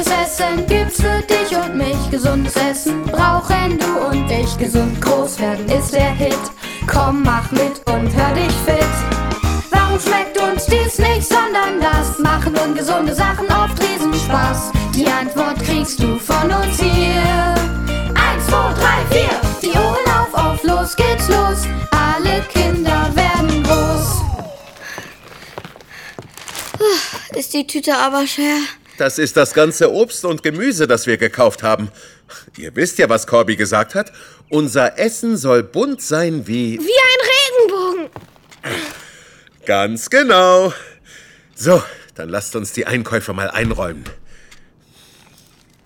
gutes Essen gibt's für dich und mich. Gesundes Essen brauchen du und ich. Gesund groß werden ist der Hit. Komm, mach mit und hör dich fit. Warum schmeckt uns dies nicht, sondern das? Machen ungesunde Sachen oft Riesenspaß. Die Antwort kriegst du von uns hier. Eins, zwei, drei, vier. Die Ohren auf, auf, los geht's los. Alle Kinder werden groß. Ist die Tüte aber schwer? Das ist das ganze Obst und Gemüse, das wir gekauft haben. Ihr wisst ja, was Corby gesagt hat. Unser Essen soll bunt sein wie... Wie ein Regenbogen. Ganz genau. So, dann lasst uns die Einkäufe mal einräumen.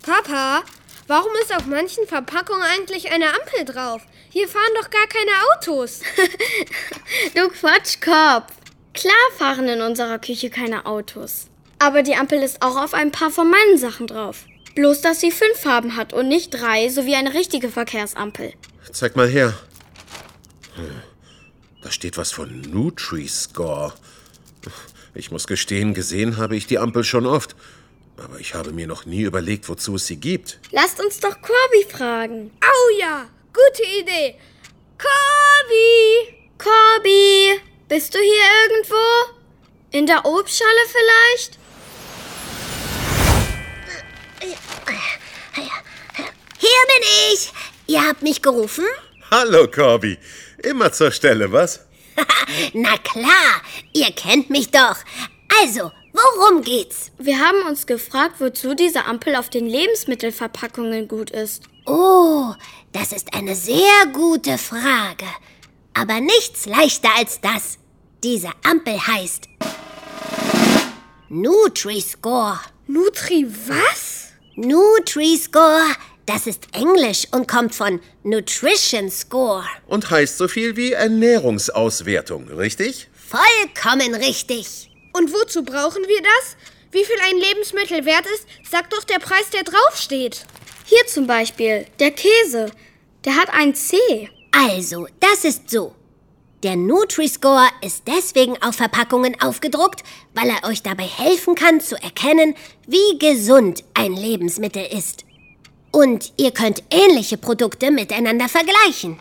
Papa, warum ist auf manchen Verpackungen eigentlich eine Ampel drauf? Hier fahren doch gar keine Autos. Du Quatschkopf. Klar fahren in unserer Küche keine Autos. Aber die Ampel ist auch auf ein paar von meinen Sachen drauf. Bloß, dass sie fünf Farben hat und nicht drei, so wie eine richtige Verkehrsampel. Zeig mal her. Hm, Da steht was von Nutri-Score. Ich muss gestehen, gesehen habe ich die Ampel schon oft. Aber ich habe mir noch nie überlegt, wozu es sie gibt. Lasst uns doch Corby fragen. Au ja, gute Idee. Corby! Corby, bist du hier irgendwo? In der Obstschale vielleicht? Hier bin ich. Ihr habt mich gerufen? Hallo, Corby. Immer zur Stelle, was? Na klar, ihr kennt mich doch. Also, worum geht's? Wir haben uns gefragt, wozu diese Ampel auf den Lebensmittelverpackungen gut ist. Oh, das ist eine sehr gute Frage. Aber nichts leichter als das. Diese Ampel heißt Nutri-Score. Nutri was? Nutri-Score, das ist Englisch und kommt von Nutrition Score. Und heißt so viel wie Ernährungsauswertung, richtig? Vollkommen richtig. Und wozu brauchen wir das? Wie viel ein Lebensmittel wert ist, sagt doch der Preis, der draufsteht. Hier zum Beispiel der Käse. Der hat ein C. Also, das ist so. Der Nutri-Score ist deswegen auf Verpackungen aufgedruckt, weil er euch dabei helfen kann zu erkennen, wie gesund ein Lebensmittel ist. Und ihr könnt ähnliche Produkte miteinander vergleichen.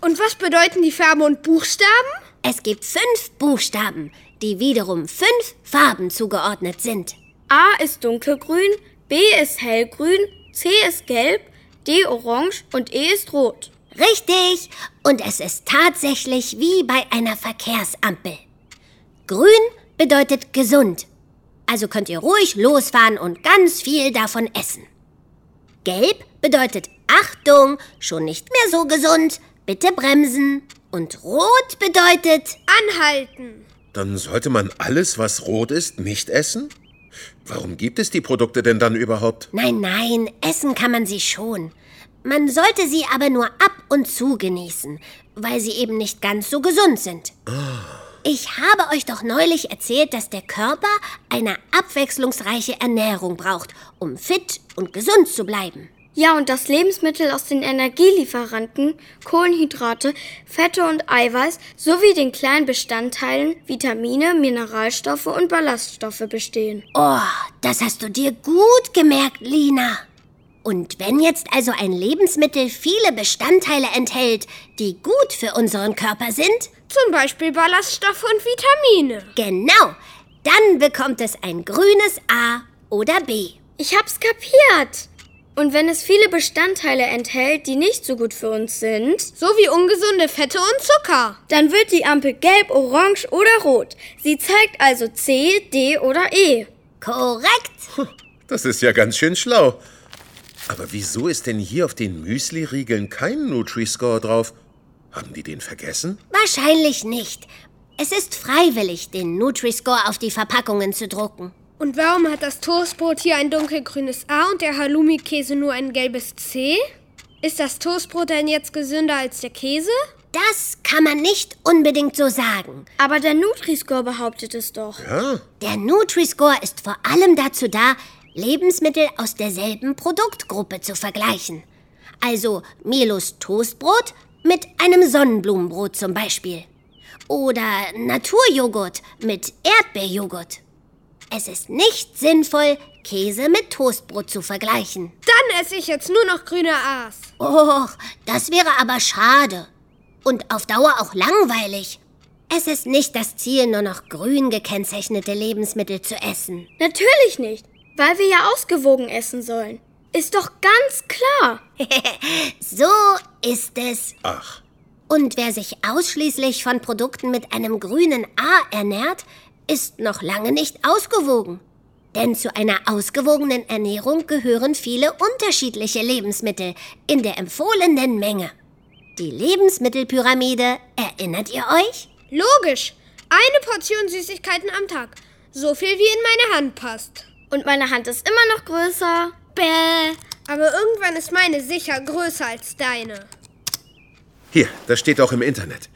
Und was bedeuten die Farben und Buchstaben? Es gibt fünf Buchstaben, die wiederum fünf Farben zugeordnet sind. A ist dunkelgrün, B ist hellgrün, C ist gelb, D orange und E ist rot. Richtig. Und es ist tatsächlich wie bei einer Verkehrsampel. Grün bedeutet gesund. Also könnt ihr ruhig losfahren und ganz viel davon essen. Gelb bedeutet Achtung, schon nicht mehr so gesund, bitte bremsen. Und rot bedeutet Anhalten. Dann sollte man alles, was rot ist, nicht essen? Warum gibt es die Produkte denn dann überhaupt? Nein, nein, essen kann man sie schon. Man sollte sie aber nur ab und zu genießen, weil sie eben nicht ganz so gesund sind. Ich habe euch doch neulich erzählt, dass der Körper eine abwechslungsreiche Ernährung braucht, um fit und gesund zu bleiben. Ja, und dass Lebensmittel aus den Energielieferanten, Kohlenhydrate, Fette und Eiweiß sowie den kleinen Bestandteilen Vitamine, Mineralstoffe und Ballaststoffe bestehen. Oh, das hast du dir gut gemerkt, Lina. Und wenn jetzt also ein Lebensmittel viele Bestandteile enthält, die gut für unseren Körper sind, Zum Beispiel Ballaststoffe und Vitamine. genau, dann bekommt es ein grünes A oder B. Ich hab's kapiert. Und wenn es viele Bestandteile enthält, die nicht so gut für uns sind, So wie ungesunde Fette und Zucker. dann wird die Ampel gelb, orange oder rot. Sie zeigt also C, D oder E. Korrekt. Das ist ja ganz schön schlau. Aber wieso ist denn hier auf den Müsli-Riegeln kein Nutri-Score drauf? Haben die den vergessen? Wahrscheinlich nicht. Es ist freiwillig, den Nutri-Score auf die Verpackungen zu drucken. Und warum hat das Toastbrot hier ein dunkelgrünes A und der Halloumi-Käse nur ein gelbes C? Ist das Toastbrot denn jetzt gesünder als der Käse? Das kann man nicht unbedingt so sagen. Aber der Nutri-Score behauptet es doch. Ja, Der Nutri-Score ist vor allem dazu da, Lebensmittel aus derselben Produktgruppe zu vergleichen. Also Milos Toastbrot mit einem Sonnenblumenbrot zum Beispiel. Oder Naturjoghurt mit Erdbeerjoghurt. es ist nicht sinnvoll, Käse mit Toastbrot zu vergleichen. Dann esse ich jetzt nur noch grüne Aas. Och, das wäre aber schade. Und auf Dauer auch langweilig. Es ist nicht das Ziel, nur noch grün gekennzeichnete Lebensmittel zu essen. Natürlich nicht, weil wir ja ausgewogen essen sollen. Ist doch ganz klar. So ist es. Ach, Und wer sich ausschließlich von Produkten mit einem grünen A ernährt, ist noch lange nicht ausgewogen. Denn zu einer ausgewogenen Ernährung gehören viele unterschiedliche Lebensmittel in der empfohlenen Menge. Die Lebensmittelpyramide, erinnert ihr euch? Logisch. Eine Portion Süßigkeiten am Tag. So viel wie in meine Hand passt. Und meine Hand ist immer noch größer. Bäh. Aber irgendwann ist meine sicher größer als deine. hier, das steht auch im Internet.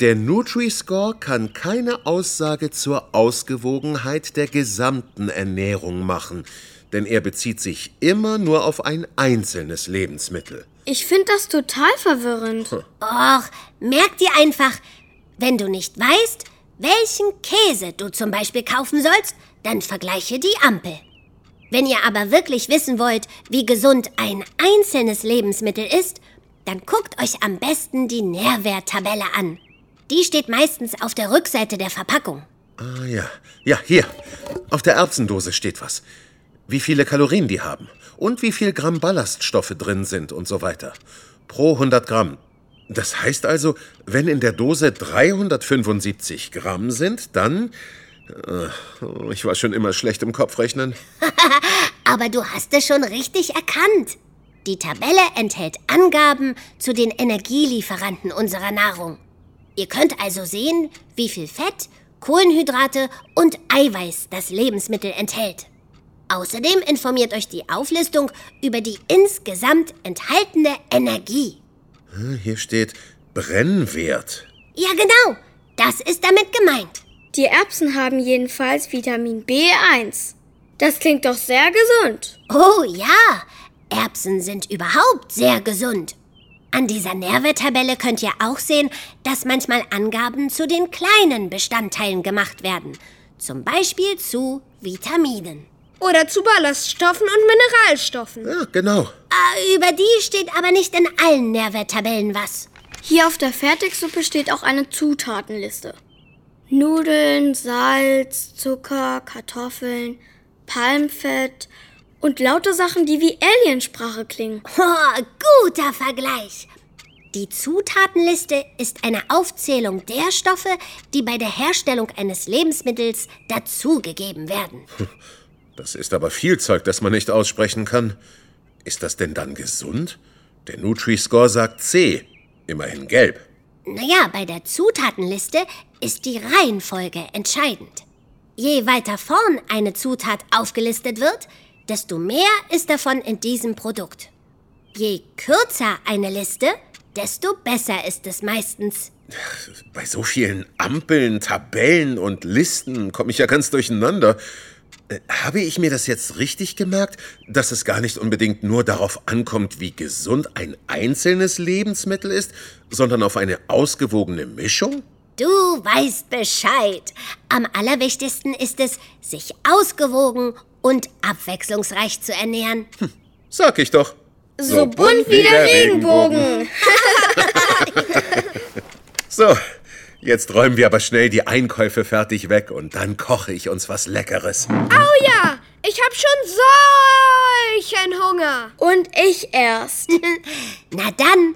Der Nutri-Score kann keine Aussage zur Ausgewogenheit der gesamten Ernährung machen, denn er bezieht sich immer nur auf ein einzelnes Lebensmittel. Ich finde das total verwirrend. Och, merk dir einfach, wenn du nicht weißt, welchen Käse du zum Beispiel kaufen sollst, dann vergleiche die Ampel. Wenn ihr aber wirklich wissen wollt, wie gesund ein einzelnes Lebensmittel ist, dann guckt euch am besten die Nährwerttabelle an. Die steht meistens auf der Rückseite der Verpackung. Ah ja, ja, hier. Auf der Erbsendose steht was. Wie viele Kalorien die haben und wie viel Gramm Ballaststoffe drin sind und so weiter. Pro 100 Gramm. Das heißt also, wenn in der Dose 375 Gramm sind, dann... Äh, ich war schon immer schlecht im Kopfrechnen. Aber du hast es schon richtig erkannt. Die Tabelle enthält Angaben zu den Energielieferanten unserer Nahrung. Ihr könnt also sehen, wie viel Fett, Kohlenhydrate und Eiweiß das Lebensmittel enthält. Außerdem informiert euch die Auflistung über die insgesamt enthaltene Energie. Hm, Hier steht Brennwert. Ja, genau, das ist damit gemeint. Die Erbsen haben jedenfalls Vitamin B1. Das klingt doch sehr gesund. Oh ja, Erbsen sind überhaupt sehr gesund. An dieser Nährwerttabelle könnt ihr auch sehen, dass manchmal Angaben zu den kleinen Bestandteilen gemacht werden. Zum Beispiel zu Vitaminen. Oder zu Ballaststoffen und Mineralstoffen. Ja, genau. Ah, über die steht aber nicht in allen Nährwerttabellen was. Hier auf der Fertigsuppe steht auch eine Zutatenliste. Nudeln, Salz, Zucker, Kartoffeln, Palmfett und lauter Sachen, die wie Aliensprache klingen. Oh, guter Vergleich. Die Zutatenliste ist eine Aufzählung der Stoffe, die bei der Herstellung eines Lebensmittels dazugegeben werden. Das ist aber viel Zeug, das man nicht aussprechen kann. Ist das denn dann gesund? Der Nutri-Score sagt C. Immerhin gelb. Naja, bei der Zutatenliste ist die Reihenfolge entscheidend. Je weiter vorn eine Zutat aufgelistet wird, desto mehr ist davon in diesem Produkt. Je kürzer eine Liste, desto besser ist es meistens. Bei so vielen Ampeln, Tabellen und Listen komme ich ja ganz durcheinander. Äh, Habe ich mir das jetzt richtig gemerkt, dass es gar nicht unbedingt nur darauf ankommt, wie gesund ein einzelnes Lebensmittel ist, sondern auf eine ausgewogene Mischung? Du weißt Bescheid. Am allerwichtigsten ist es, sich ausgewogen und abwechslungsreich zu ernähren. Sag ich doch. So bunt wie der Regenbogen. So, jetzt räumen wir aber schnell die Einkäufe fertig weg und dann koche ich uns was Leckeres. Oh ja, ich hab schon solchen Hunger. Und ich erst. Na dann,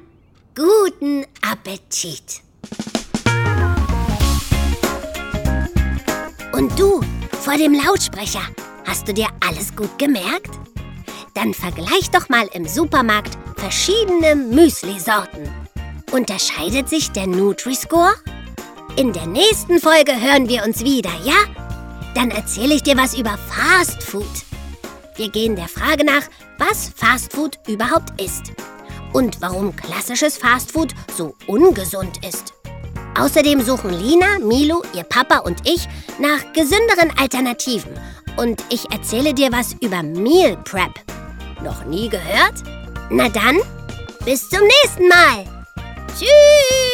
guten Appetit. Und du, vor dem Lautsprecher, hast du dir alles gut gemerkt? Dann vergleich doch mal im Supermarkt verschiedene Müsli-Sorten. Unterscheidet sich der Nutri-Score? In der nächsten Folge hören wir uns wieder, ja? Dann erzähle ich dir was über Fast Food. Wir gehen der Frage nach, was Fast Food überhaupt ist und warum klassisches Fast Food so ungesund ist. Außerdem suchen Lina, Milo, ihr Papa und ich nach gesünderen Alternativen. Und ich erzähle dir was über Meal Prep. Noch nie gehört? Na dann, bis zum nächsten Mal. Tschüss!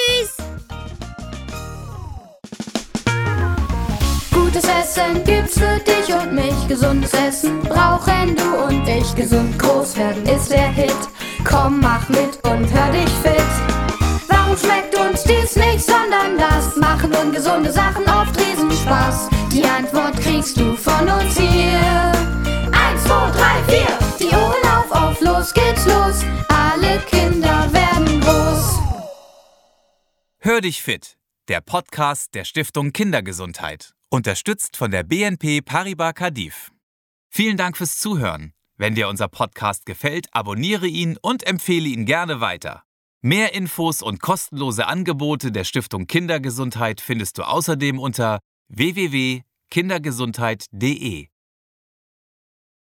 Gutes Essen gibt's für dich und mich. Gesundes Essen brauchen du und ich. Gesund groß werden ist der Hit. Komm, mach mit und hör dich fit. Warum schmeckt uns dies nicht, sondern das? Machen ungesunde Sachen oft Riesenspaß. Die Antwort kriegst du von uns hier. Eins, zwei, drei, vier. Die Ohren auf, auf, los geht's los. Alle Kinder werden groß. Hör dich fit, der Podcast der Stiftung Kindergesundheit, unterstützt von der BNP Paribas Cardif. Vielen Dank fürs Zuhören. Wenn dir unser Podcast gefällt, abonniere ihn und empfehle ihn gerne weiter. Mehr Infos und kostenlose Angebote der Stiftung Kindergesundheit findest du außerdem unter www.kindergesundheit.de.